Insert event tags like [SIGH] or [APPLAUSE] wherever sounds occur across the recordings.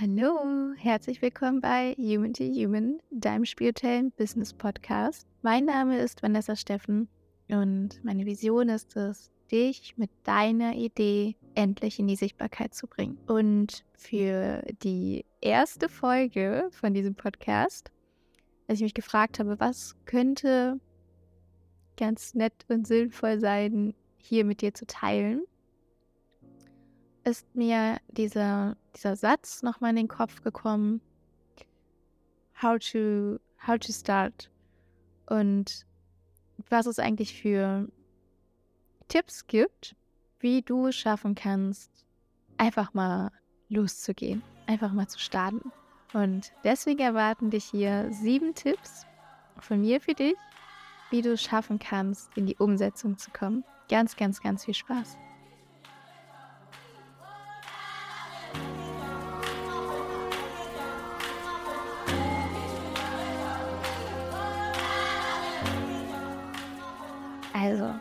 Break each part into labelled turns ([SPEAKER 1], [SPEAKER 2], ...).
[SPEAKER 1] Hallo, herzlich willkommen bei Human to Human, deinem spirituellen Business Podcast. Mein Name ist Vanessa Steffen und meine Vision ist es, dich mit deiner Idee endlich in die Sichtbarkeit zu bringen. Und für die erste Folge von diesem Podcast, als ich mich gefragt habe, was könnte ganz nett und sinnvoll sein, hier mit dir zu teilen, ist mir dieser, dieser Satz nochmal in den Kopf gekommen. How to, how to start. Und was es eigentlich für Tipps gibt, wie du es schaffen kannst, einfach mal loszugehen, einfach mal zu starten. Und deswegen erwarten dich hier sieben Tipps von mir für dich, wie du es schaffen kannst, in die Umsetzung zu kommen. Ganz, ganz, ganz viel Spaß. Also,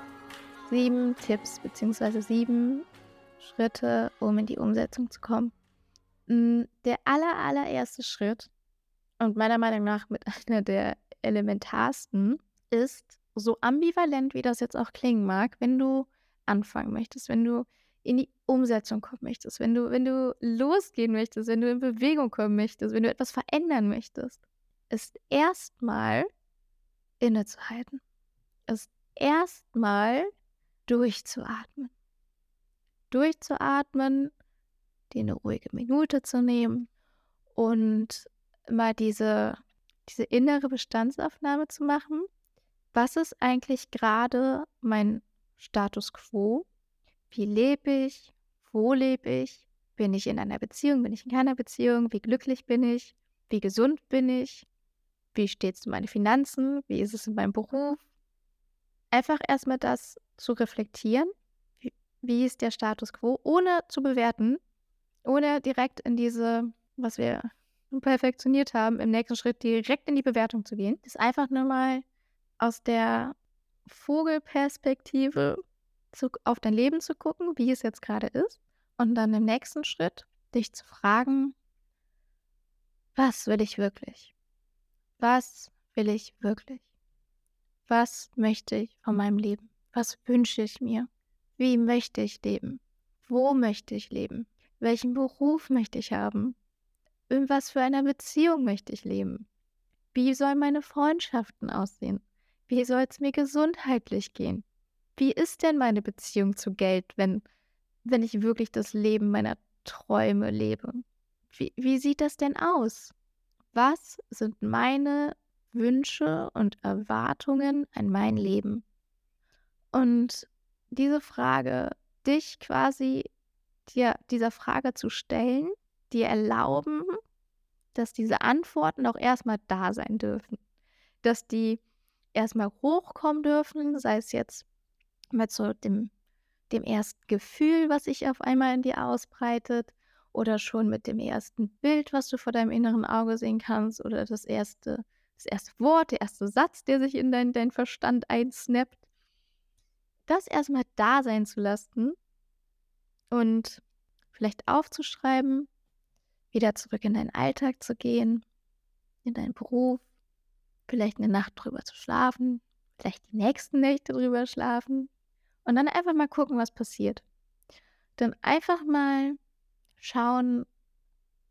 [SPEAKER 1] sieben Tipps bzw. sieben Schritte, um in die Umsetzung zu kommen. Mm, der aller, allererste Schritt und meiner Meinung nach mit [LAUGHS] einer der elementarsten ist, so ambivalent wie das jetzt auch klingen mag, wenn du anfangen möchtest, wenn du in die Umsetzung kommen möchtest, wenn du, wenn du losgehen möchtest, wenn du in Bewegung kommen möchtest, wenn du etwas verändern möchtest, ist erstmal innezuhalten. Ist erstmal durchzuatmen. Durchzuatmen, dir eine ruhige Minute zu nehmen und mal diese, diese innere Bestandsaufnahme zu machen. Was ist eigentlich gerade mein Status quo? Wie lebe ich? Wo lebe ich? Bin ich in einer Beziehung? Bin ich in keiner Beziehung? Wie glücklich bin ich? Wie gesund bin ich? Wie steht es um meine Finanzen? Wie ist es in meinem Beruf? Einfach erstmal das zu reflektieren, wie, ist der Status quo, ohne zu bewerten, ohne direkt in diese, was wir [LAUGHS] perfektioniert haben, im nächsten Schritt direkt in die Bewertung zu gehen, ist einfach nur mal aus der Vogelperspektive zu, auf dein Leben zu gucken, wie es jetzt gerade ist, und dann im nächsten Schritt dich zu fragen, was will ich wirklich? Was will ich wirklich? Was möchte ich von meinem Leben? Was wünsche ich mir? Wie möchte ich leben? Wo möchte ich leben? Welchen Beruf möchte ich haben? In was für einer Beziehung möchte ich leben? Wie sollen meine Freundschaften aussehen? Wie soll es mir gesundheitlich gehen? Wie ist denn meine Beziehung zu Geld, wenn, wenn ich wirklich das Leben meiner Träume lebe? Wie, wie sieht das denn aus? Was sind meine Wünsche und Erwartungen an mein Leben? Und diese Frage, dich quasi dir dieser Frage zu stellen, dir erlauben, dass diese Antworten auch erstmal da sein dürfen. Dass die erstmal hochkommen dürfen, sei es jetzt mit so dem, dem ersten Gefühl, was sich auf einmal in dir ausbreitet, oder schon mit dem ersten Bild, was du vor deinem inneren Auge sehen kannst, oder das erste das erste Wort, der erste Satz, der sich in deinen dein Verstand einsnappt. Das erstmal da sein zu lassen und vielleicht aufzuschreiben, wieder zurück in deinen Alltag zu gehen, in deinen Beruf, vielleicht eine Nacht drüber zu schlafen, vielleicht die nächsten Nächte drüber schlafen und dann einfach mal gucken, was passiert. Dann einfach mal schauen,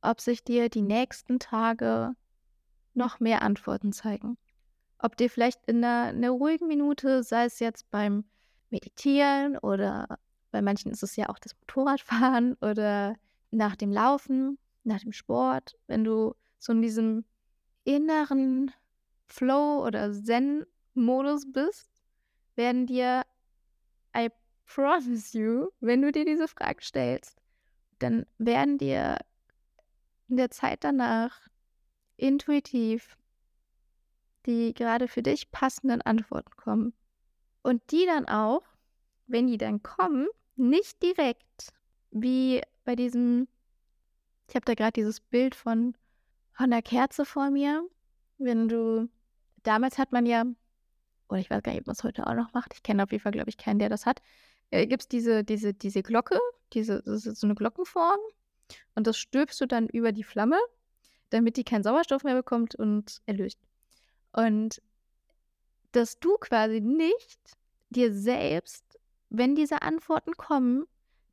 [SPEAKER 1] ob sich dir die nächsten Tage noch mehr Antworten zeigen. Ob dir vielleicht in einer, einer ruhigen Minute, sei es jetzt beim Meditieren oder bei manchen ist es ja auch das Motorradfahren [LAUGHS] oder nach dem Laufen, nach dem Sport, wenn du so in diesem inneren Flow oder Zen-Modus bist, werden dir, I promise you, wenn du dir diese Frage stellst, dann werden dir in der Zeit danach intuitiv die gerade für dich passenden Antworten kommen. Und die dann auch, wenn die dann kommen, nicht direkt wie bei diesem, ich habe da gerade dieses Bild von, von einer Kerze vor mir. Wenn du, damals hat man ja, oder ich weiß gar nicht, ob man es heute auch noch macht, ich kenne auf jeden Fall, glaube ich, keinen, der das hat, äh, gibt es diese, diese, diese Glocke, diese, das ist so eine Glockenform Und das stülpst du dann über die Flamme, damit die keinen Sauerstoff mehr bekommt und erlöst. Und dass du quasi nicht dir selbst, wenn diese Antworten kommen,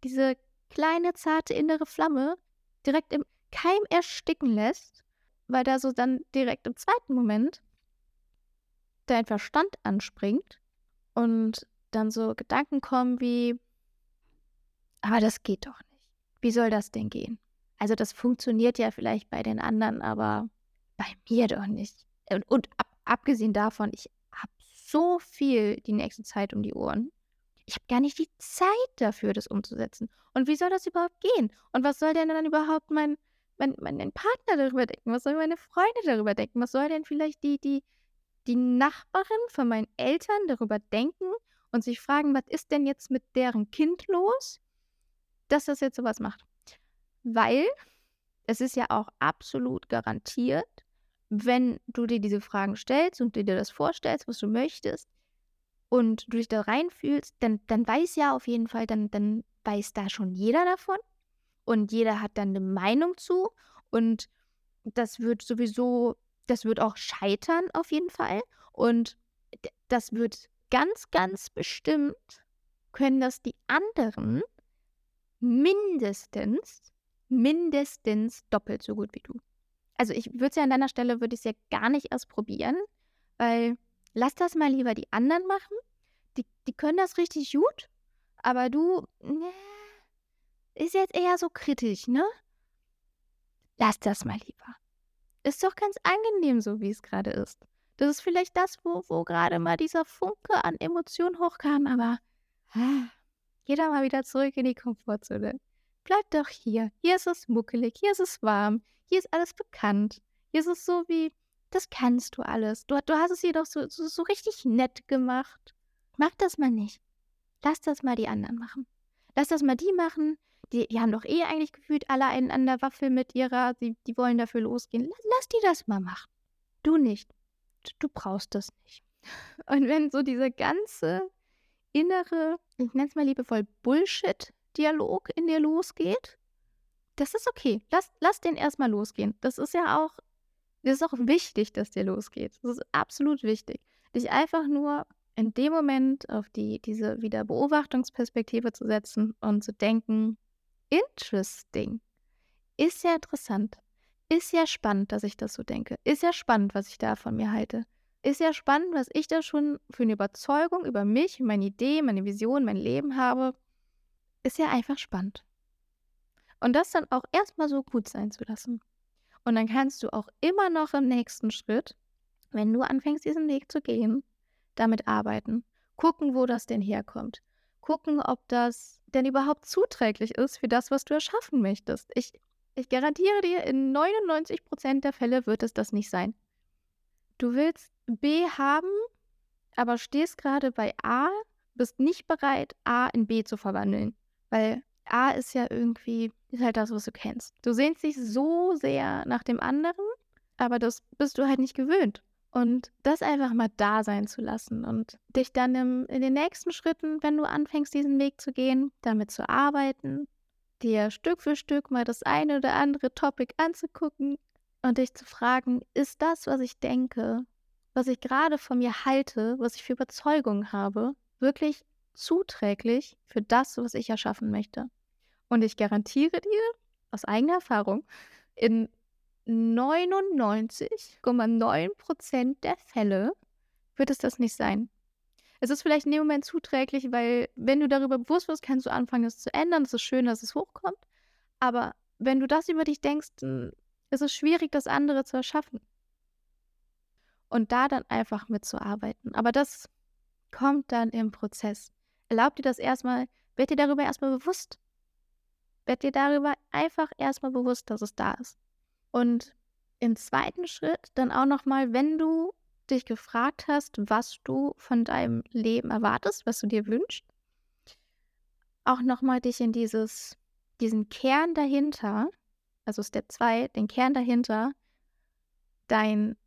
[SPEAKER 1] diese kleine, zarte innere Flamme direkt im Keim ersticken lässt, weil da so dann direkt im zweiten Moment dein Verstand anspringt und dann so Gedanken kommen wie, aber das geht doch nicht. Wie soll das denn gehen? Also das funktioniert ja vielleicht bei den anderen, aber bei mir doch nicht. Und, und ab, abgesehen davon, ich habe so viel die nächste Zeit um die Ohren. Ich habe gar nicht die Zeit dafür, das umzusetzen. Und wie soll das überhaupt gehen? Und was soll denn dann überhaupt mein, mein, mein Partner darüber denken? Was soll meine Freunde darüber denken? Was soll denn vielleicht die, die, die Nachbarin von meinen Eltern darüber denken und sich fragen, was ist denn jetzt mit deren Kind los, dass das jetzt sowas macht? Weil es ist ja auch absolut garantiert, wenn du dir diese Fragen stellst und dir das vorstellst, was du möchtest, und du dich da reinfühlst, dann, dann weiß ja auf jeden Fall, dann, dann weiß da schon jeder davon und jeder hat dann eine Meinung zu und das wird sowieso, das wird auch scheitern auf jeden Fall und das wird ganz, ganz bestimmt, können das die anderen mindestens, mindestens doppelt so gut wie du. Also ich würde es ja an deiner Stelle, würde ich es ja gar nicht erst probieren, weil lass das mal lieber die anderen machen. Die, die können das richtig gut, aber du, ne, ist jetzt eher so kritisch, ne? Lass das mal lieber. Ist doch ganz angenehm, so wie es gerade ist. Das ist vielleicht das, wo, wo gerade mal dieser Funke an Emotionen hochkam, aber ah, geh da mal wieder zurück in die Komfortzone. Bleib doch hier. Hier ist es muckelig, hier ist es warm, hier ist alles bekannt. Hier ist es so wie, das kannst du alles. Du, du hast es jedoch so, so, so richtig nett gemacht. Mach das mal nicht. Lass das mal die anderen machen. Lass das mal die machen. Die, die haben doch eh eigentlich gefühlt alle einen an der Waffel mit ihrer, die, die wollen dafür losgehen. Lass, lass die das mal machen. Du nicht. Du, du brauchst das nicht. Und wenn so dieser ganze innere, ich nenne es mal liebevoll, Bullshit-Dialog in dir losgeht, das ist okay. Lass, lass den erstmal losgehen. Das ist ja auch es ist auch wichtig, dass der losgeht. Das ist absolut wichtig. Dich einfach nur in dem Moment auf die, diese wieder Beobachtungsperspektive zu setzen und zu denken, interesting. Ist ja interessant. Ist ja spannend, dass ich das so denke. Ist ja spannend, was ich da von mir halte. Ist ja spannend, was ich da schon für eine Überzeugung über mich, meine Idee, meine Vision, mein Leben habe. Ist ja einfach spannend. Und das dann auch erstmal so gut sein zu lassen. Und dann kannst du auch immer noch im nächsten Schritt, wenn du anfängst, diesen Weg zu gehen, damit arbeiten. Gucken, wo das denn herkommt. Gucken, ob das denn überhaupt zuträglich ist für das, was du erschaffen möchtest. Ich, ich garantiere dir, in 99 Prozent der Fälle wird es das nicht sein. Du willst B haben, aber stehst gerade bei A, bist nicht bereit, A in B zu verwandeln. Weil A ist ja irgendwie, ist halt das, was du kennst. Du sehnst dich so sehr nach dem anderen, aber das bist du halt nicht gewöhnt. Und das einfach mal da sein zu lassen und dich dann im, in den nächsten Schritten, wenn du anfängst, diesen Weg zu gehen, damit zu arbeiten, dir Stück für Stück mal das eine oder andere Topic anzugucken und dich zu fragen, ist das, was ich denke, was ich gerade von mir halte, was ich für Überzeugungen habe, wirklich zuträglich für das, was ich erschaffen möchte? Und ich garantiere dir aus eigener Erfahrung, in 99,9% der Fälle wird es das nicht sein. Es ist vielleicht in dem Moment zuträglich, weil wenn du darüber bewusst wirst, kannst du anfangen, es zu ändern. Es ist schön, dass es hochkommt. Aber wenn du das über dich denkst, ist es schwierig, das andere zu erschaffen. Und da dann einfach mitzuarbeiten. Aber das kommt dann im Prozess. Erlaub dir das erstmal, werd dir darüber erstmal bewusst, werd dir darüber einfach erstmal bewusst, dass es da ist. Und im zweiten Schritt dann auch nochmal, wenn du dich gefragt hast, was du von deinem Leben erwartest, was du dir wünschst, auch nochmal dich in dieses, diesen Kern dahinter, also Step 2, den Kern dahinter, dein,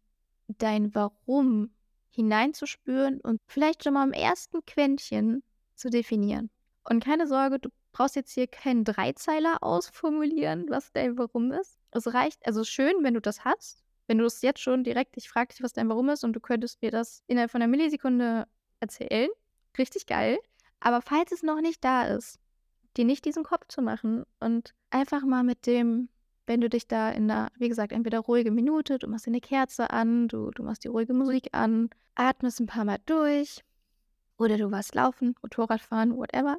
[SPEAKER 1] dein Warum hineinzuspüren und vielleicht schon mal im ersten Quäntchen zu definieren. Und keine Sorge, du brauchst jetzt hier keinen Dreizeiler ausformulieren, was dein Warum ist. Es reicht, also schön, wenn du das hast. Wenn du es jetzt schon direkt, ich frage dich, was dein Warum ist und du könntest mir das innerhalb von einer Millisekunde erzählen. Richtig geil. Aber falls es noch nicht da ist, dir nicht diesen Kopf zu machen und einfach mal mit dem, wenn du dich da in einer, wie gesagt, entweder ruhige Minute, du machst dir eine Kerze an, du, du machst die ruhige Musik an, atmest ein paar Mal durch oder du warst laufen, Motorrad fahren, whatever.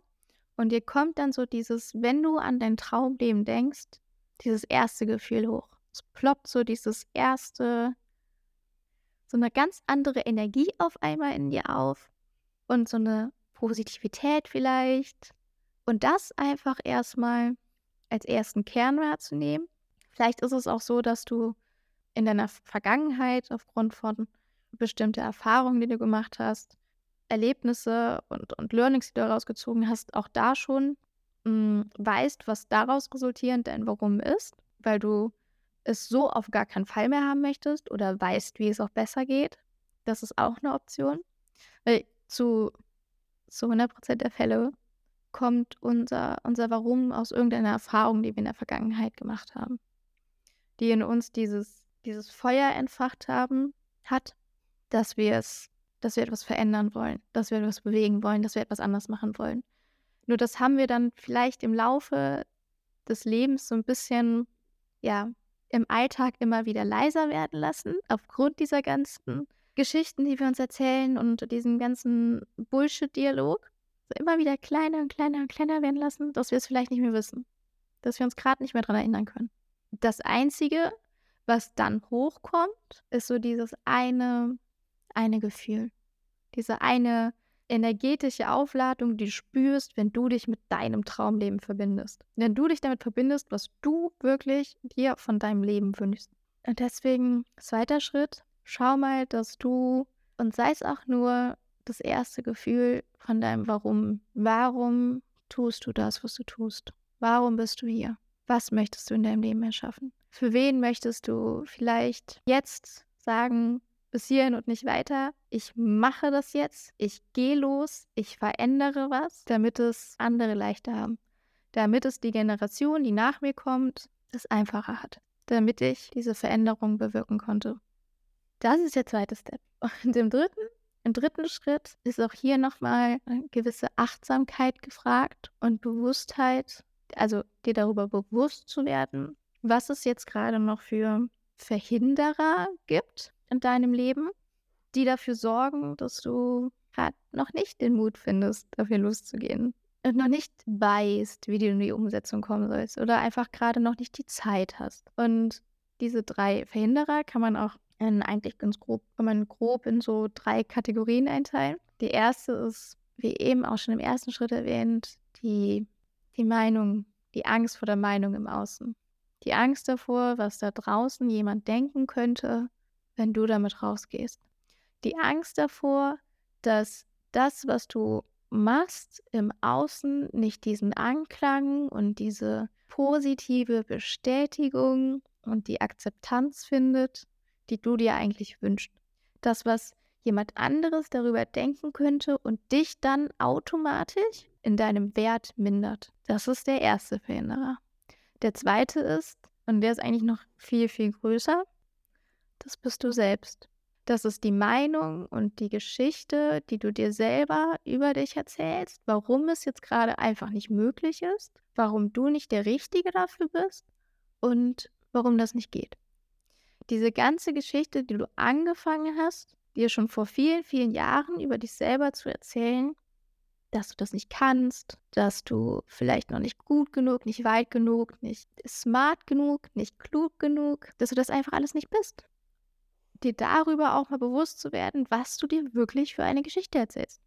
[SPEAKER 1] Und dir kommt dann so dieses, wenn du an dein Traumleben denkst, dieses erste Gefühl hoch. Es ploppt so dieses erste, so eine ganz andere Energie auf einmal in dir auf und so eine Positivität vielleicht. Und das einfach erstmal als ersten Kern wahrzunehmen. Vielleicht ist es auch so, dass du in deiner Vergangenheit aufgrund von bestimmten Erfahrungen, die du gemacht hast, Erlebnisse und, und Learnings, die du daraus gezogen hast, auch da schon mh, hm, weißt, was daraus resultierend dein Warum ist, weil du es so auf gar keinen Fall mehr haben möchtest oder weißt, wie es auch besser geht. Das ist auch eine Option. Weil zu, zu 100% der Fälle kommt unser, unser Warum aus irgendeiner Erfahrung, die wir in der Vergangenheit gemacht haben, die in uns dieses, dieses Feuer entfacht haben, hat, dass wir es dass wir etwas verändern wollen, dass wir etwas bewegen wollen, dass wir etwas anders machen wollen. Nur das haben wir dann vielleicht im Laufe des Lebens so ein bisschen, ja, im Alltag immer wieder leiser werden lassen, aufgrund dieser ganzen Geschichten, die wir uns erzählen und diesen ganzen Bullshit-Dialog. So immer wieder kleiner und kleiner und kleiner werden lassen, dass wir es vielleicht nicht mehr wissen. Dass wir uns gerade nicht mehr daran erinnern können. Das Einzige, was dann hochkommt, ist so dieses eine eine Gefühl. Diese eine energetische Aufladung, die du spürst, wenn du dich mit deinem Traumleben verbindest. Wenn du dich damit verbindest, was du wirklich dir von deinem Leben wünschst. Und deswegen, zweiter Schritt, schau mal, dass du, und sei es auch nur das erste Gefühl von deinem Warum. Warum tust du das, was du tust? Warum bist du hier? Was möchtest du in deinem Leben erschaffen? Für wen möchtest du vielleicht jetzt sagen, bis hierhin und nicht weiter. Ich mache das jetzt. Ich gehe los. Ich verändere was, damit es andere leichter haben. Damit es die Generation, die nach mir kommt, es einfacher hat. Damit ich diese Veränderung bewirken konnte. Das ist der zweite Step. Und im dritten, im dritten Schritt ist auch hier nochmal eine gewisse Achtsamkeit gefragt und Bewusstheit, also dir darüber bewusst zu werden, was es jetzt gerade noch für Verhinderer gibt, in deinem Leben, die dafür sorgen, dass du gerade noch nicht den Mut findest, dafür loszugehen. Und noch nicht weißt, wie du in die Umsetzung kommen sollst oder einfach gerade noch nicht die Zeit hast. Und diese drei Verhinderer kann man auch in, eigentlich ganz grob, kann man grob in so drei Kategorien einteilen. Die erste ist, wie eben auch schon im ersten Schritt erwähnt, die, die Meinung, die Angst vor der Meinung im Außen. Die Angst davor, was da draußen jemand denken könnte, wenn du damit rausgehst. Die Angst davor, dass das, was du machst, im Außen nicht diesen Anklang und diese positive Bestätigung und die Akzeptanz findet, die du dir eigentlich wünschst. Das, was jemand anderes darüber denken könnte und dich dann automatisch in deinem Wert mindert. Das ist der erste Verhinderer. Der zweite ist, und der ist eigentlich noch viel, viel größer, das bist du selbst. Das ist die Meinung und die Geschichte, die du dir selber über dich erzählst, warum es jetzt gerade einfach nicht möglich ist, warum du nicht der Richtige dafür bist und warum das nicht geht. Diese ganze Geschichte, die du angefangen hast, dir schon vor vielen, vielen Jahren über dich selber zu erzählen, dass du das nicht kannst, dass du vielleicht noch nicht gut genug, nicht weit genug, nicht smart genug, nicht klug genug, dass du das einfach alles nicht bist dir darüber auch mal bewusst zu werden, was du dir wirklich für eine Geschichte erzählst.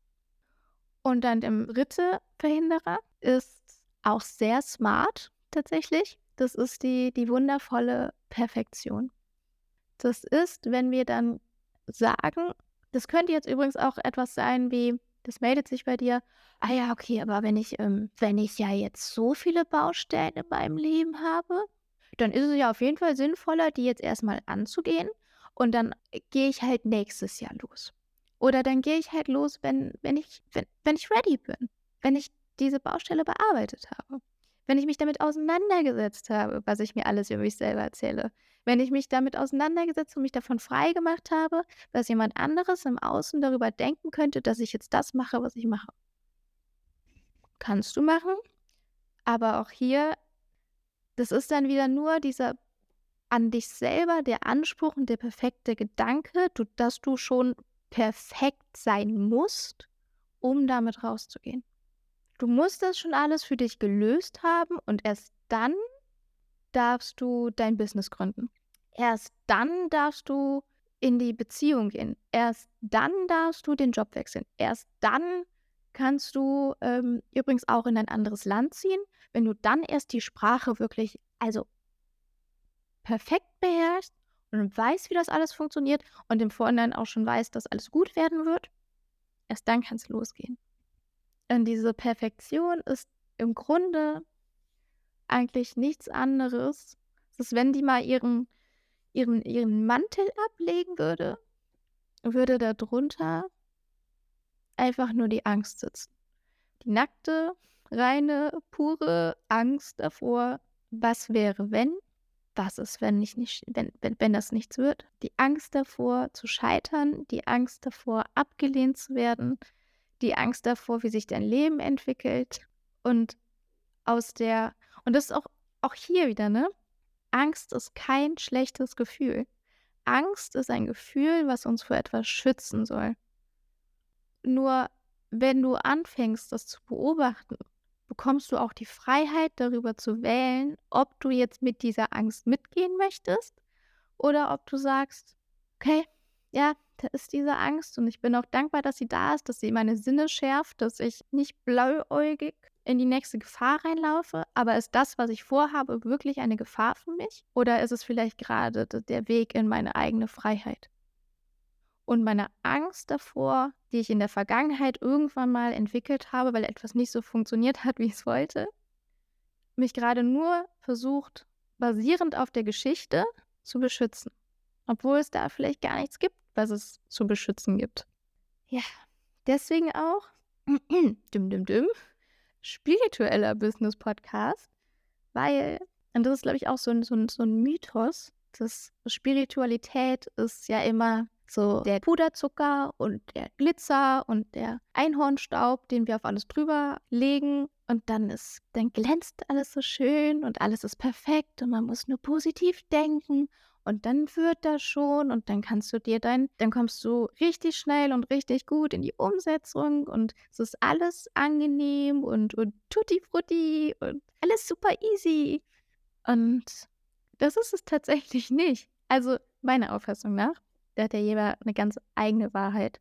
[SPEAKER 1] Und dann der dritte Verhinderer ist auch sehr smart tatsächlich. Das ist die, die wundervolle Perfektion. Das ist, wenn wir dann sagen, das könnte jetzt übrigens auch etwas sein wie, das meldet sich bei dir, ah ja, okay, aber wenn ich, ähm, wenn ich ja jetzt so viele Baustellen in meinem Leben habe, dann ist es ja auf jeden Fall sinnvoller, die jetzt erstmal anzugehen und dann äh, gehe ich halt nächstes Jahr los. Oder dann gehe ich halt los, wenn, wenn, ich, wenn, wenn ich ready bin. Wenn ich diese Baustelle bearbeitet habe. Wenn ich mich damit auseinandergesetzt habe, was ich mir alles über mich selber erzähle. Wenn ich mich damit auseinandergesetzt und mich davon frei gemacht habe, dass jemand anderes im Außen darüber denken könnte, dass ich jetzt das mache, was ich mache. Kannst du machen, aber auch hier, das ist dann wieder nur dieser an dich selber der Anspruch und der perfekte Gedanke, dass du schon perfekt sein musst, um damit rauszugehen. Du musst das schon alles für dich gelöst haben und erst dann darfst du dein Business gründen. Erst dann darfst du in die Beziehung gehen. Erst dann darfst du den Job wechseln. Erst dann kannst du ähm, übrigens auch in ein anderes Land ziehen, wenn du dann erst die Sprache wirklich, also perfekt beherrschst und weißt, wie das alles funktioniert und im Vorhinein auch schon weißt, dass alles gut werden wird. Erst dann kann es losgehen. Und diese Perfektion ist im Grunde eigentlich nichts anderes. Es ist, wenn die mal ihren, ihren, ihren Mantel ablegen würde, würde darunter einfach nur die Angst sitzen. Die nackte, reine, pure Angst davor, was wäre, wenn, was ist, wenn, ich nicht, wenn, wenn, wenn das nichts wird. Die Angst davor zu scheitern, die Angst davor abgelehnt zu werden, die Angst davor, wie sich dein Leben entwickelt. Und aus der, und das ist auch, auch hier wieder, ne? Angst ist kein schlechtes Gefühl. Angst ist ein Gefühl, was uns vor etwas schützen soll. Nur wenn du anfängst, das zu beobachten, bekommst du auch die Freiheit, darüber zu wählen, ob du jetzt mit dieser Angst mitgehen möchtest oder ob du sagst, okay, ja, da ist diese Angst und ich bin auch dankbar, dass sie da ist, dass sie meine Sinne schärft, dass ich nicht blauäugig in die nächste Gefahr reinlaufe. Aber ist das, was ich vorhabe, wirklich eine Gefahr für mich? Oder ist es vielleicht gerade der Weg in meine eigene Freiheit? Und meine Angst davor, die ich in der Vergangenheit irgendwann mal entwickelt habe, weil etwas nicht so funktioniert hat, [LAUGHS] wie ich es wollte, mich gerade nur versucht, basierend auf der Geschichte zu beschützen. Obwohl es da vielleicht gar nichts gibt, was es zu beschützen gibt. Ja, deswegen auch düm, düm, düm, spiritueller Business-Podcast, weil, und das ist, glaube ich, auch so ein, so, ein, so ein Mythos, dass Spiritualität ist ja immer so der Puderzucker und der Glitzer und der Einhornstaub, den wir auf alles drüber legen. Und dann ist, dann glänzt alles so schön und alles ist perfekt und man muss nur positiv denken und dann wird das schon und dann kannst du dir dein, dann kommst du richtig schnell und richtig gut in die Umsetzung und es ist alles angenehm und, und tutti frutti und alles super easy. Und das ist es tatsächlich nicht. Also meiner Auffassung nach, da hat ja jeder eine ganz eigene Wahrheit.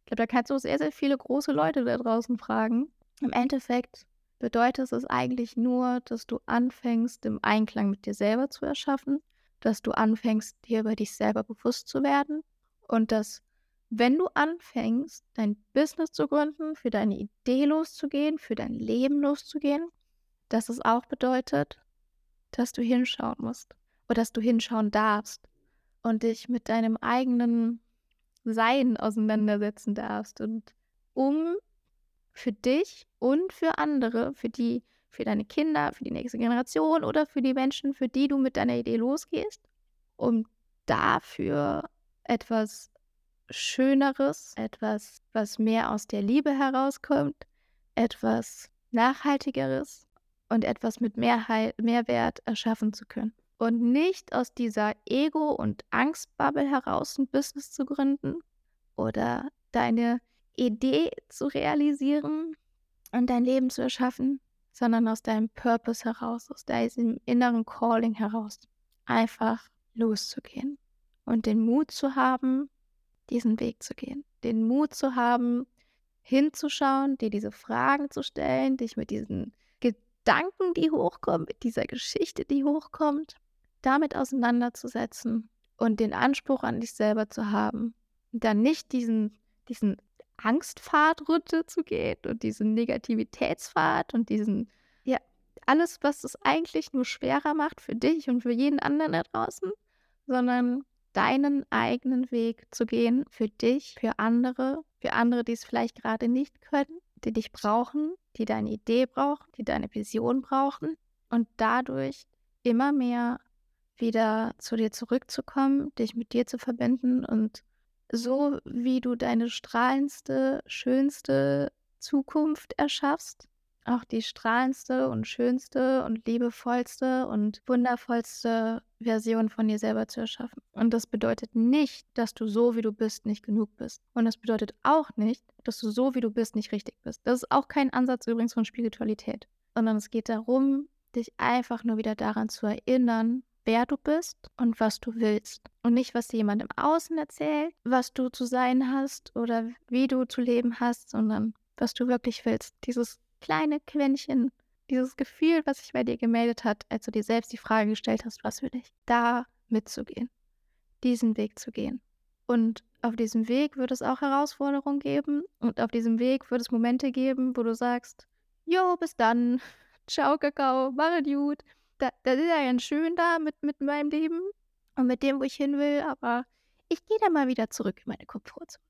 [SPEAKER 1] Ich glaube, da kannst du sehr, sehr viele große Leute da draußen fragen. Im Endeffekt bedeutet es eigentlich nur, dass du anfängst, im Einklang mit dir selber zu erschaffen dass du anfängst, dir über dich selber bewusst zu werden und dass, wenn du anfängst, dein Business zu gründen, für deine Idee loszugehen, für dein Leben loszugehen, dass es auch bedeutet, dass du hinschauen musst oder dass du hinschauen darfst und dich mit deinem eigenen Sein auseinandersetzen darfst und um für dich und für andere, für die für deine Kinder, für die nächste Generation oder für die Menschen, für die du mit deiner Idee losgehst, um dafür etwas Schöneres, etwas, was mehr aus der Liebe herauskommt, etwas Nachhaltigeres und etwas mit Mehrheit, Mehrwert erschaffen zu können. Und nicht aus dieser Ego- und Angstbubble heraus ein Business zu gründen oder deine Idee zu realisieren und dein Leben zu erschaffen, sondern aus deinem Purpose heraus, aus deinem inneren Calling heraus, einfach loszugehen und den Mut zu haben, diesen Weg zu gehen, den Mut zu haben, hinzuschauen, dir diese Fragen zu stellen, dich mit diesen Gedanken, die hochkommen, mit dieser Geschichte, die hochkommt, damit auseinanderzusetzen und den Anspruch an dich selber zu haben, dann nicht diesen, diesen Angstpfad runterzugehen und diesen Negativitätspfad und diesen, ja, alles, was es eigentlich nur schwerer macht für dich und für jeden anderen da draußen, sondern deinen eigenen Weg zu gehen für dich, für andere, für andere, die es vielleicht gerade nicht können, die dich brauchen, die deine Idee brauchen, die deine Vision brauchen und dadurch immer mehr wieder zu dir zurückzukommen, dich mit dir zu verbinden und so wie du deine strahlendste, schönste Zukunft erschaffst, auch die strahlendste und schönste und liebevollste und wundervollste Version von dir selber zu erschaffen. Und das bedeutet nicht, dass du so, wie du bist, nicht genug bist. Und das bedeutet auch nicht, dass du so, wie du bist, nicht richtig bist. Das ist auch kein Ansatz übrigens von Spiritualität, sondern es geht darum, dich einfach nur wieder daran zu erinnern, wer du bist und was du willst. Und nicht, was dir jemand im Außen erzählt, was du zu sein hast oder wie du zu leben hast, sondern was du wirklich willst. Dieses kleine Quäntchen, dieses Gefühl, was sich bei dir gemeldet hat, als du dir selbst die Frage gestellt hast, was will ich, da mitzugehen, diesen Weg zu gehen. Und auf diesem Weg wird es auch Herausforderungen geben und auf diesem Weg wird es Momente geben, wo du sagst, jo, bis dann, [LAUGHS] ciao Kakao, mach gut da, das ist ja ganz schön da mit, mit meinem Leben und mit dem, wo ich hin will, aber ich gehe da mal wieder zurück in meine Komfortzone.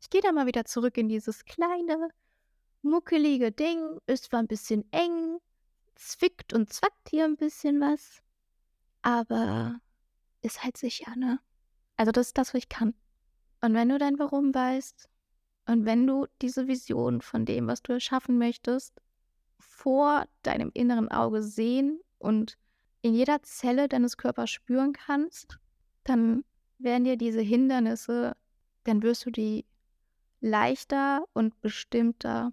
[SPEAKER 1] Ich gehe da mal wieder zurück in dieses kleine, muckelige Ding. Ist zwar ein bisschen eng, zwickt und zwackt hier ein bisschen was, aber ist halt sicher, ne? Also das ist das, was ich kann. Und wenn du dein Warum weißt und wenn du diese Vision von dem, was du erschaffen möchtest, vor deinem inneren Auge sehen und in jeder Zelle deines Körpers spüren kannst, dann werden dir diese Hindernisse, dann wirst du die leichter und bestimmter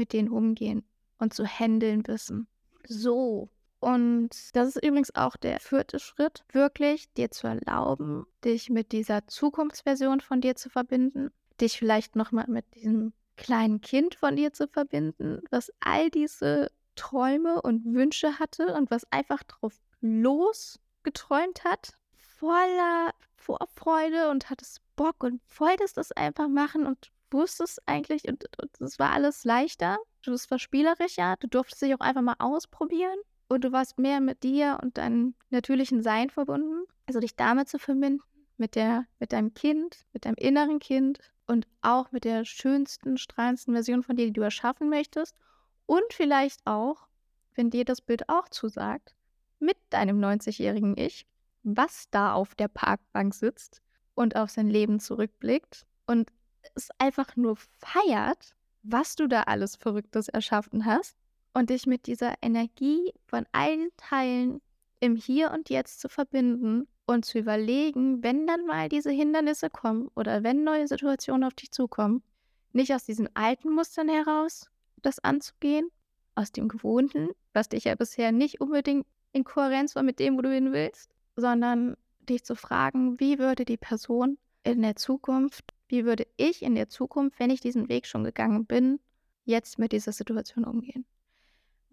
[SPEAKER 1] mit denen umgehen und zu handeln wissen. So. Und das ist übrigens auch der vierte Schritt, wirklich dir zu erlauben, dich mit dieser Zukunftsversion von dir zu verbinden, dich vielleicht nochmal mit diesem kleinen Kind von dir zu verbinden, was all diese Träume und Wünsche hatte und was einfach drauf losgeträumt hat, voller Vorfreude und hattest Bock und wolltest das einfach machen und wusstest eigentlich, und es war alles leichter, du war spielerischer, du durftest dich auch einfach mal ausprobieren und du warst mehr mit dir und deinem natürlichen Sein verbunden. Also dich damit zu verbinden, mit, der, mit deinem Kind, mit deinem inneren Kind und auch mit der schönsten, strahlendsten Version von dir, die du erschaffen möchtest und vielleicht auch, wenn dir das Bild auch zusagt, mit deinem 90-jährigen Ich, was da auf der Parkbank sitzt und auf sein Leben zurückblickt und es einfach nur feiert, was du da alles Verrücktes erschaffen hast und dich mit dieser Energie von allen Teilen im Hier und Jetzt zu verbinden und zu überlegen, wenn dann mal diese Hindernisse kommen oder wenn neue Situationen auf dich zukommen, nicht aus diesen alten Mustern heraus, das anzugehen, aus dem Gewohnten, was dich ja bisher nicht unbedingt in Kohärenz war mit dem, wo du hin willst, sondern dich zu fragen, wie würde die Person in der Zukunft, wie würde ich in der Zukunft, wenn ich diesen Weg schon gegangen bin, jetzt mit dieser Situation umgehen?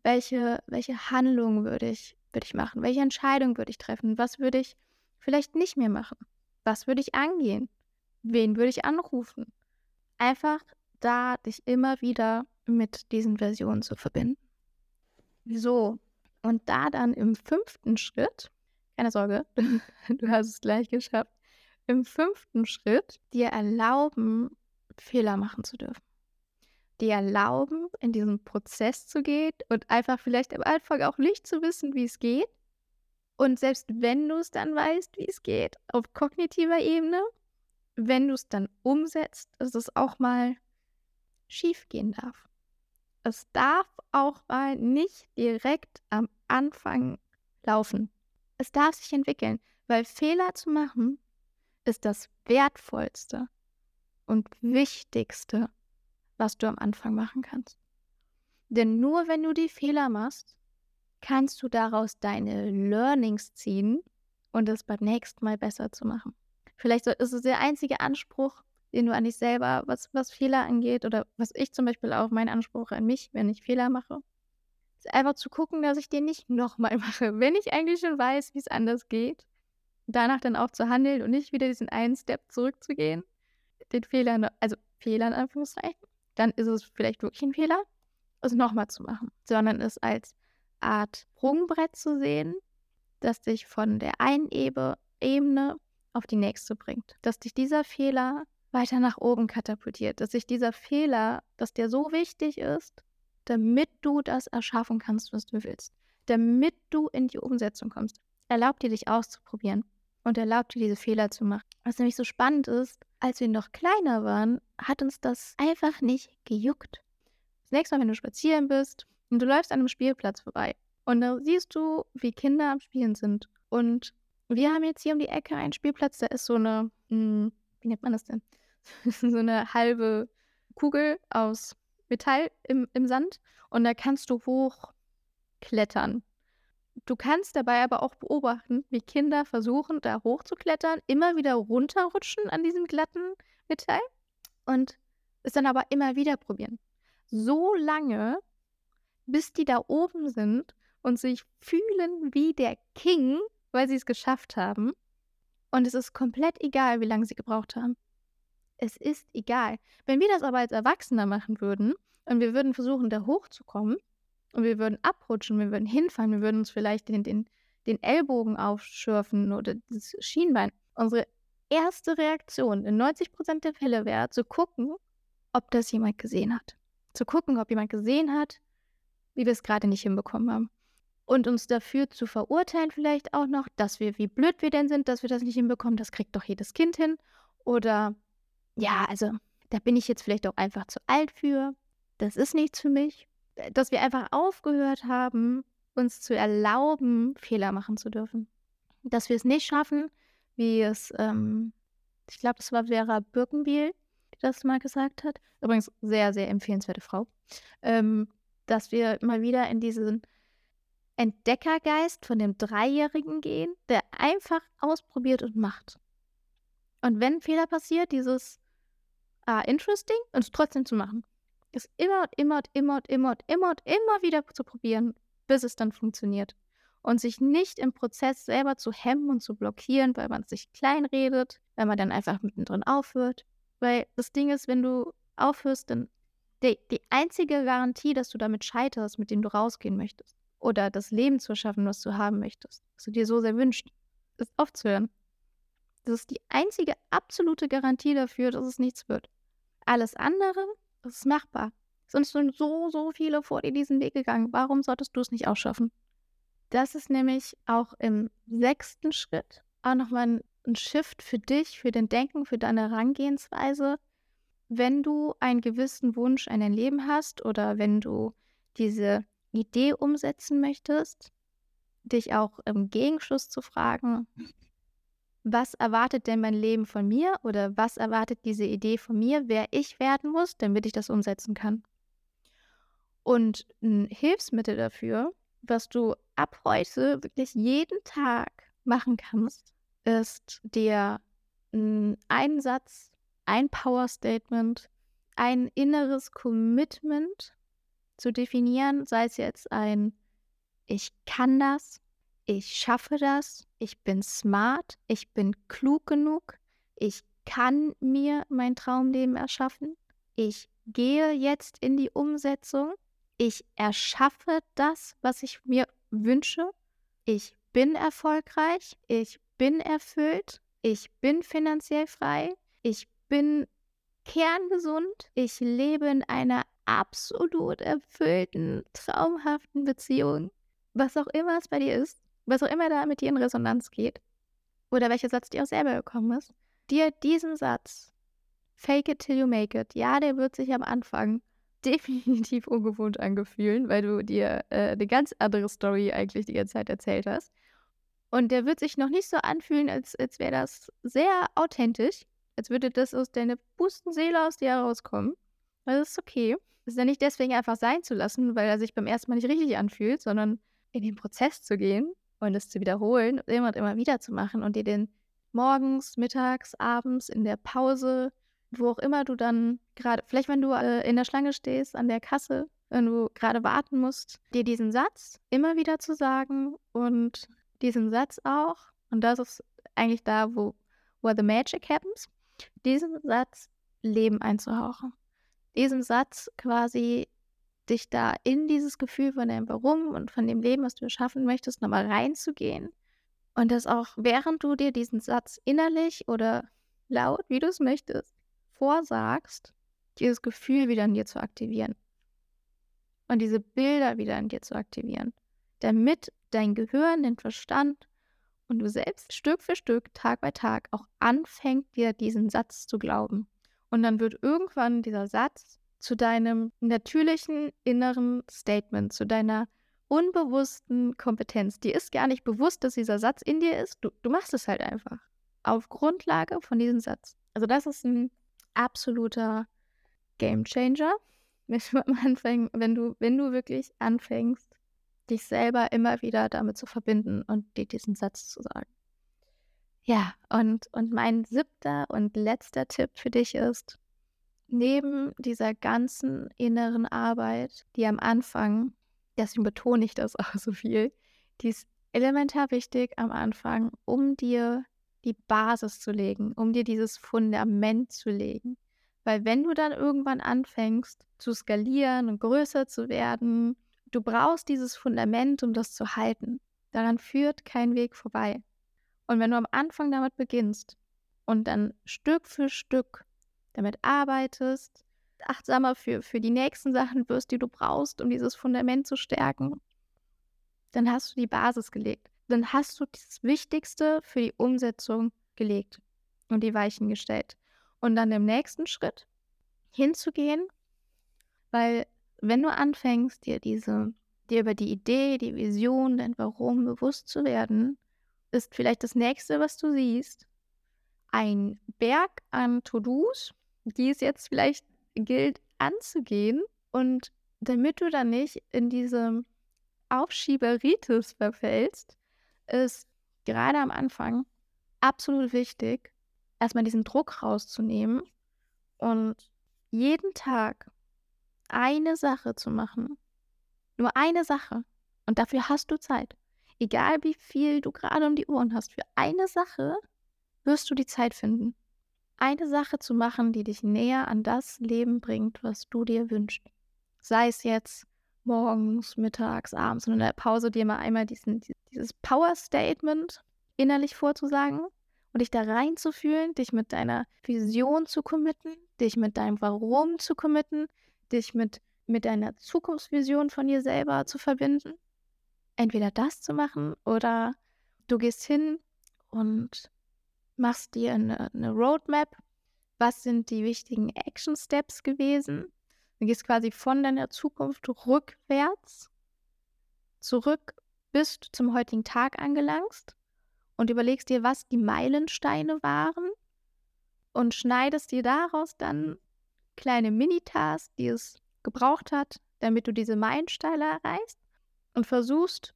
[SPEAKER 1] Welche, welche Handlung würde ich, würde ich machen? Welche Entscheidung würde ich treffen? Was würde ich vielleicht nicht mehr machen? Was würde ich angehen? Wen würde ich anrufen? Einfach da dich immer wieder mit diesen Versionen zu verbinden. So, und da dann im fünften Schritt, keine Sorge, [LAUGHS] du hast es gleich geschafft, im fünften Schritt dir erlauben, Fehler machen zu dürfen. Dir erlauben, in diesen Prozess zu gehen und einfach vielleicht am Anfang auch nicht zu wissen, wie es geht. Und selbst wenn du es dann weißt, wie es geht, auf kognitiver Ebene, wenn du es dann umsetzt, dass es auch mal schief gehen darf. Es darf auch mal nicht direkt am Anfang laufen. Es darf sich entwickeln, weil Fehler zu machen ist das Wertvollste und Wichtigste, was du am Anfang machen kannst. Denn nur wenn du die Fehler machst, kannst du daraus deine Learnings ziehen und es beim nächsten Mal besser zu machen. Vielleicht ist es der einzige Anspruch, den du an dich selber, was, was Fehler angeht oder was ich zum Beispiel auch, mein Anspruch an mich, wenn ich Fehler mache, ist einfach zu gucken, dass ich den nicht nochmal [LAUGHS] mache, wenn ich eigentlich schon weiß, wie es anders geht. Danach dann auch zu handeln und nicht wieder diesen einen Step zurückzugehen, den Fehler, also Fehler in Anführungszeichen, dann ist es vielleicht wirklich ein Fehler, es nochmal zu machen, sondern es als Art Sprungbrett zu sehen, das dich von der einen Ebene auf die nächste bringt. Dass dich dieser Fehler weiter nach oben katapultiert, dass sich dieser Fehler, dass der so wichtig ist, damit du das erschaffen kannst, was du willst. Damit du in die Umsetzung kommst. Erlaub dir, dich auszuprobieren und erlaub dir, diese Fehler zu machen. Was nämlich so spannend ist, als wir noch kleiner waren, hat uns das einfach nicht gejuckt. Das nächste Mal, wenn du spazieren bist und du läufst an einem Spielplatz vorbei und da siehst du, wie Kinder am Spielen sind. Und wir haben jetzt hier um die Ecke einen Spielplatz, da ist so eine, hm, wie nennt man das denn? [LAUGHS] so eine halbe Kugel aus Metall im, im Sand und da kannst du hochklettern. Du kannst dabei aber auch beobachten, wie Kinder versuchen, da hochzuklettern, immer wieder runterrutschen an diesem glatten Metall und es dann aber immer wieder probieren. So lange, bis die da oben sind und sich fühlen wie der King, weil sie es geschafft haben. Und es ist komplett egal, wie lange sie gebraucht haben. Es ist egal. Wenn wir das aber als Erwachsener machen würden und wir würden versuchen, da hochzukommen und wir würden abrutschen, wir würden hinfallen, wir würden uns vielleicht den, den, den Ellbogen aufschürfen oder das Schienbein. Unsere erste Reaktion in 90 Prozent der Fälle wäre, zu gucken, ob das jemand gesehen hat. Zu gucken, ob jemand gesehen hat, wie wir es gerade nicht hinbekommen haben. Und uns dafür zu verurteilen, vielleicht auch noch, dass wir, wie blöd wir denn sind, dass wir das nicht hinbekommen, das kriegt doch jedes Kind hin. Oder ja, also da bin ich jetzt vielleicht auch einfach zu alt für. Das ist nichts für mich. Dass wir einfach aufgehört haben, uns zu erlauben, Fehler machen zu dürfen. Dass wir es nicht schaffen, wie es, ähm, ich glaube, das war Vera Birkenbiel, die das mal gesagt hat. Übrigens sehr, sehr empfehlenswerte Frau. Ähm, dass wir mal wieder in diesen Entdeckergeist von dem Dreijährigen gehen, der einfach ausprobiert und macht. Und wenn Fehler passiert, dieses ah, interesting und es trotzdem zu machen. Es immer und immer und immer und immer und immer und immer wieder zu probieren, bis es dann funktioniert. Und sich nicht im Prozess selber zu hemmen und zu blockieren, weil man sich kleinredet, weil man dann einfach mittendrin aufhört. Weil das Ding ist, wenn du aufhörst, dann die, die einzige Garantie, dass du damit scheiterst, mit dem du rausgehen möchtest, oder das Leben zu erschaffen, was du haben möchtest, was du dir so sehr wünschst, ist aufzuhören. Das ist die einzige absolute Garantie dafür, dass es nichts wird. Alles andere ist machbar. Sonst sind so, so viele vor dir diesen Weg gegangen. Warum solltest du es nicht auch schaffen? Das ist nämlich auch im sechsten Schritt auch nochmal ein, ein Shift für dich, für dein Denken, für deine Herangehensweise. Wenn du einen gewissen Wunsch an dein Leben hast oder wenn du diese Idee umsetzen möchtest, dich auch im Gegenschluss zu fragen, was erwartet denn mein Leben von mir oder was erwartet diese Idee von mir, wer ich werden muss, damit ich das umsetzen kann. Und ein Hilfsmittel dafür, was du ab heute wirklich jeden Tag machen kannst, ist dir einen Satz, ein Power Statement, ein inneres Commitment zu definieren, sei es jetzt ein Ich kann das, ich schaffe das, ich bin smart, ich bin klug genug, ich kann mir mein Traumleben erschaffen, ich gehe jetzt in die Umsetzung, ich erschaffe das, was ich mir wünsche, ich bin erfolgreich, ich bin erfüllt, ich bin finanziell frei, ich bin kerngesund, ich lebe in einer absolut erfüllten, traumhaften Beziehung. Was auch immer es bei dir ist, was auch immer da mit dir in Resonanz geht, oder welcher Satz dir auch selber gekommen ist, dir diesen Satz, fake it till you make it, ja, der wird sich am Anfang [LAUGHS] definitiv ungewohnt angefühlen, weil du dir äh, eine ganz andere Story eigentlich die ganze Zeit erzählt hast. Und der wird sich noch nicht so anfühlen, als, als wäre das sehr authentisch, als würde das aus deiner bewussten Seele aus dir herauskommen. Das ist okay. Das ist ja nicht deswegen einfach sein zu lassen, weil er sich beim ersten Mal nicht richtig anfühlt, sondern in den Prozess zu gehen und es zu wiederholen immer und immer wieder zu machen und dir den morgens, mittags, abends, in der Pause, wo auch immer du dann gerade, vielleicht wenn du äh, in der Schlange stehst, an der Kasse, wenn du gerade warten musst, dir diesen Satz immer wieder zu sagen und diesen Satz auch, und das ist eigentlich da, wo where the magic happens, diesen Satz Leben einzuhauchen. Diesen Satz quasi dich da in dieses Gefühl von deinem Warum und von dem Leben, was du schaffen möchtest, nochmal reinzugehen. Und das auch, während du dir diesen Satz innerlich oder laut, wie du es möchtest, vorsagst, dieses Gefühl wieder in dir zu aktivieren. und diese Bilder wieder in dir zu aktivieren, damit dein Gehirn, den Verstand und du selbst Stück für Stück, Tag bei Tag auch anfängt, dir diesen Satz zu glauben. Und dann wird irgendwann dieser Satz zu deinem natürlichen inneren Statement, zu deiner unbewussten Kompetenz. Die ist gar nicht bewusst, dass dieser Satz in dir ist. Du, du machst es halt einfach. Auf Grundlage von diesem Satz. Also das ist ein absoluter Game Changer. [LAUGHS] Wenn du wenn du, wenn du wirklich anfängst, dich selber immer wieder damit zu verbinden und dir diesen Satz zu sagen. Ja, und, und mein siebter und letzter Tipp für dich ist, neben dieser ganzen inneren Arbeit, die am Anfang, deswegen betone ich das [LAUGHS] auch so viel, die ist elementar wichtig am Anfang, um dir die Basis zu legen, um dir dieses Fundament zu legen. Weil wenn du dann irgendwann anfängst zu skalieren und größer zu werden, du brauchst dieses Fundament, um das zu halten. Daran führt kein Weg vorbei. Und wenn du am Anfang damit beginnst und dann Stück für Stück damit arbeitest, achtsamer für, für die nächsten Sachen wirst, die du brauchst, um dieses Fundament zu stärken, dann hast du die Basis gelegt. Dann hast du das Wichtigste für die Umsetzung gelegt und die Weichen gestellt. Und dann im nächsten Schritt hinzugehen, weil wenn du anfängst, dir diese, dir über die Idee, die Vision, dein Warum bewusst zu werden, ist vielleicht das nächste, was du siehst, ein Berg an To-Dos, die es jetzt vielleicht gilt anzugehen. Und damit du dann nicht in diese Aufschieberitis verfällst, ist gerade am Anfang absolut wichtig, erstmal diesen Druck rauszunehmen und jeden Tag eine Sache zu machen. Nur eine Sache. Und dafür hast du Zeit. Egal wie viel du gerade um die Ohren hast, für eine Sache wirst du die Zeit finden eine Sache zu machen, die dich näher an das Leben bringt, was du dir wünschst. Sei es jetzt morgens, mittags, abends und in der Pause dir mal einmal diesen, dieses Power-Statement innerlich vorzusagen und dich da reinzufühlen, dich mit deiner Vision zu committen, dich mit deinem Warum zu committen, dich mit, mit deiner Zukunftsvision von dir selber zu verbinden. Entweder das zu machen oder du gehst hin und machst dir eine, eine Roadmap. Was sind die wichtigen Action Steps gewesen? Du gehst quasi von deiner Zukunft rückwärts zurück, bis du zum heutigen Tag angelangst und überlegst dir, was die Meilensteine waren und schneidest dir daraus dann kleine Mini-Tasks, die es gebraucht hat, damit du diese Meilensteine erreichst und versuchst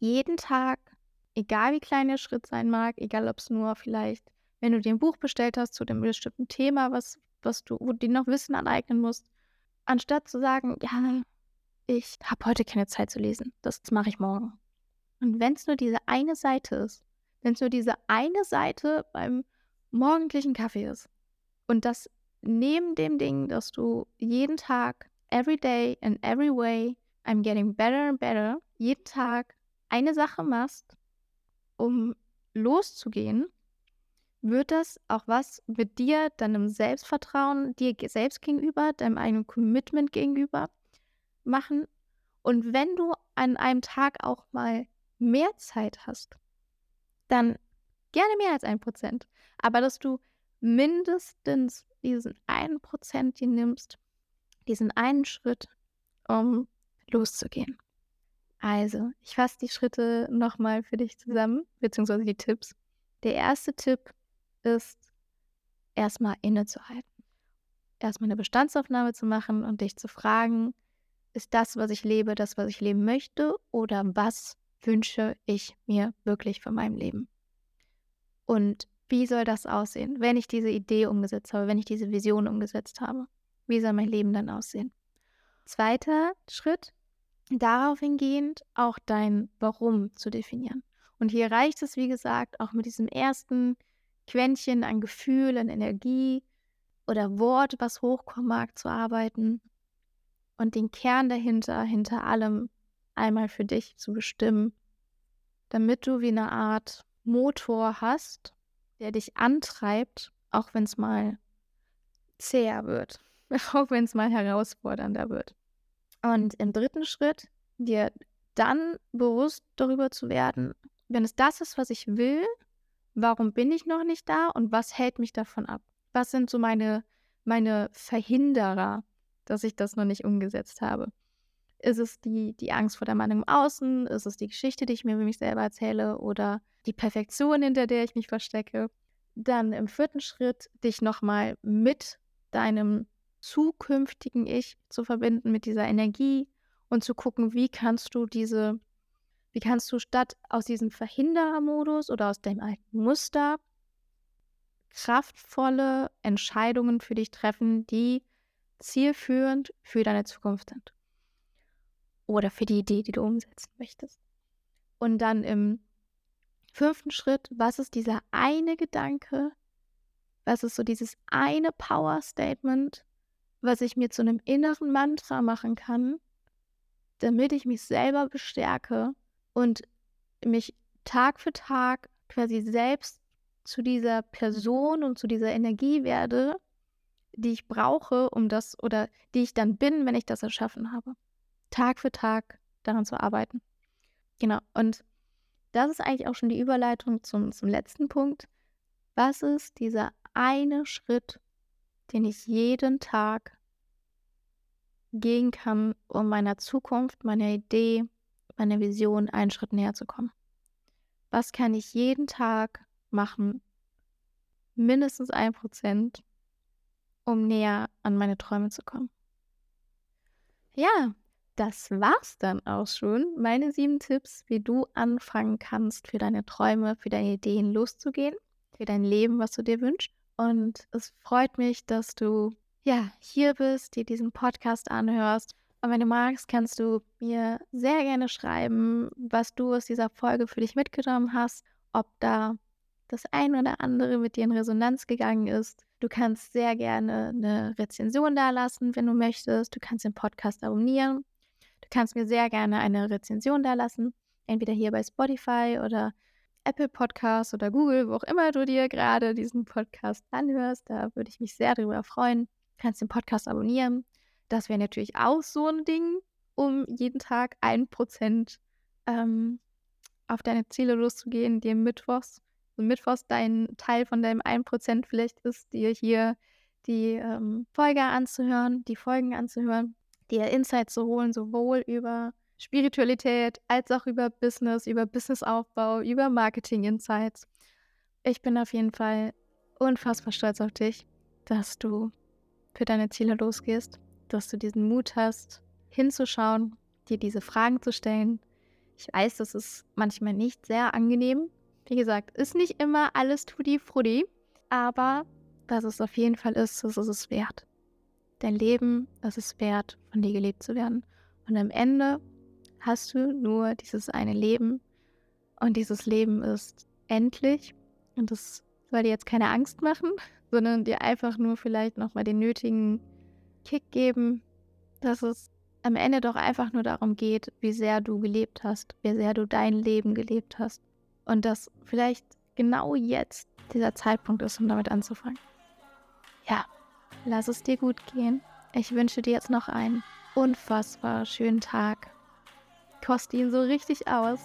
[SPEAKER 1] jeden Tag egal wie klein der Schritt sein mag, egal ob es nur vielleicht, wenn du dir ein Buch bestellt hast zu dem bestimmten Thema, was, was du, wo du dir noch Wissen aneignen musst, anstatt zu sagen, ja, ich habe heute keine Zeit zu lesen, das mache ich morgen. Und wenn es nur diese eine Seite ist, wenn es nur diese eine Seite beim morgendlichen Kaffee ist und das neben dem Ding, dass du jeden Tag, every day, in every way, I'm getting better and better, jeden Tag eine Sache machst, um loszugehen, wird das auch was mit dir, deinem Selbstvertrauen, dir selbst gegenüber, deinem eigenen Commitment gegenüber machen. Und wenn du an einem Tag auch mal mehr Zeit hast, dann gerne mehr als ein Prozent. Aber dass du mindestens diesen einen Prozent dir nimmst, diesen einen Schritt, um loszugehen. Also, ich fasse die Schritte nochmal für dich zusammen, beziehungsweise die Tipps. Der erste Tipp ist, erstmal innezuhalten. Erstmal eine Bestandsaufnahme zu machen und dich zu fragen, ist das, was ich lebe, das, was ich leben möchte? Oder was wünsche ich mir wirklich von meinem Leben? Und wie soll das aussehen, wenn ich diese Idee umgesetzt habe, wenn ich diese Vision umgesetzt habe? Wie soll mein Leben dann aussehen? Zweiter Schritt, darauf hingehend auch dein Warum zu definieren. Und hier reicht es, wie gesagt, auch mit diesem ersten Quäntchen an Gefühl, an Energie oder Wort, was hochkommen mag, zu arbeiten und den Kern dahinter, hinter allem einmal für dich zu bestimmen, damit du wie eine Art Motor hast, der dich antreibt, auch wenn es mal zäher wird, [LAUGHS] auch wenn es mal herausfordernder wird. Und im dritten Schritt dir dann bewusst darüber zu werden, wenn es das ist, was ich will, warum bin ich noch nicht da und was hält mich davon ab? Was sind so meine, meine Verhinderer, dass ich das noch nicht umgesetzt habe? Ist es die, die Angst vor der Meinung im Außen? Ist es die Geschichte, die ich mir über mich selber erzähle? Oder die Perfektion, hinter der ich mich verstecke? Dann im vierten Schritt dich nochmal mit deinem zukünftigen Ich zu verbinden, mit dieser Energie und zu gucken, wie kannst du diese, wie kannst du statt aus diesem Verhinderermodus oder aus deinem alten Muster kraftvolle Entscheidungen für dich treffen, die zielführend für deine Zukunft sind. Oder für die Idee, die du umsetzen möchtest. Und dann im fünften Schritt, was ist dieser eine Gedanke, was ist so dieses eine Power-Statement, was ich mir zu einem inneren Mantra machen kann, damit ich mich selber bestärke und mich Tag für Tag quasi selbst zu dieser Person und zu dieser Energie werde, die ich brauche, um das oder die ich dann bin, wenn ich das erschaffen habe. Tag für Tag daran zu arbeiten. Genau. Und das ist eigentlich auch schon die Überleitung zum, zum letzten Punkt. Was ist dieser eine Schritt, den ich jeden Tag gehen kann, um meiner Zukunft, meiner Idee, meiner Vision einen Schritt näher zu kommen. Was kann ich jeden Tag machen, mindestens ein Prozent, um näher an meine Träume zu kommen? Ja, das war's dann auch schon. Meine sieben Tipps, wie du anfangen kannst, für deine Träume, für deine Ideen loszugehen, für dein Leben, was du dir wünschst. Und es freut mich, dass du ja hier bist, dir diesen Podcast anhörst. Und wenn du magst, kannst du mir sehr gerne schreiben, was du aus dieser Folge für dich mitgenommen hast, ob da das ein oder andere mit dir in Resonanz gegangen ist. Du kannst sehr gerne eine Rezension da lassen, wenn du möchtest. Du kannst den Podcast abonnieren. Du kannst mir sehr gerne eine Rezension da lassen, entweder hier bei Spotify oder Apple Podcasts oder Google, wo auch immer du dir gerade diesen Podcast anhörst. Da würde ich mich sehr darüber freuen. Du kannst den Podcast abonnieren. Das wäre natürlich auch so ein Ding, um jeden Tag ein Prozent ähm, auf deine Ziele loszugehen, dir mittwochs und mittwochs dein Teil von deinem 1% vielleicht ist, dir hier die ähm, Folge anzuhören, die Folgen anzuhören, dir Insights zu holen, sowohl über Spiritualität als auch über Business, über Businessaufbau, über Marketing-Insights. Ich bin auf jeden Fall unfassbar stolz auf dich, dass du für deine Ziele losgehst, dass du diesen Mut hast, hinzuschauen, dir diese Fragen zu stellen. Ich weiß, das ist manchmal nicht sehr angenehm. Wie gesagt, ist nicht immer alles tutti frutti, aber was es auf jeden Fall ist, das ist es wert. Dein Leben, es ist wert, von dir gelebt zu werden. Und am Ende hast du nur dieses eine Leben und dieses Leben ist endlich und das soll dir jetzt keine Angst machen, [LAUGHS] sondern dir einfach nur vielleicht nochmal den nötigen Kick geben, dass es am Ende doch einfach nur darum geht, wie sehr du gelebt hast, wie sehr du dein Leben gelebt hast und dass vielleicht genau jetzt dieser Zeitpunkt ist, um damit anzufangen. Ja, lass es dir gut gehen. Ich wünsche dir jetzt noch einen unfassbar schönen Tag koste ihn so richtig aus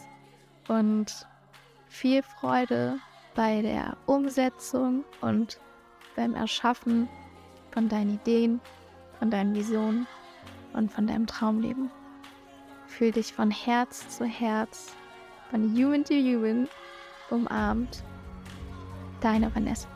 [SPEAKER 1] und viel Freude bei der Umsetzung und beim Erschaffen von deinen Ideen, von deinen Visionen und von deinem Traumleben. Fühl dich von Herz zu Herz, von Human to Human umarmt. Deine Vanessa.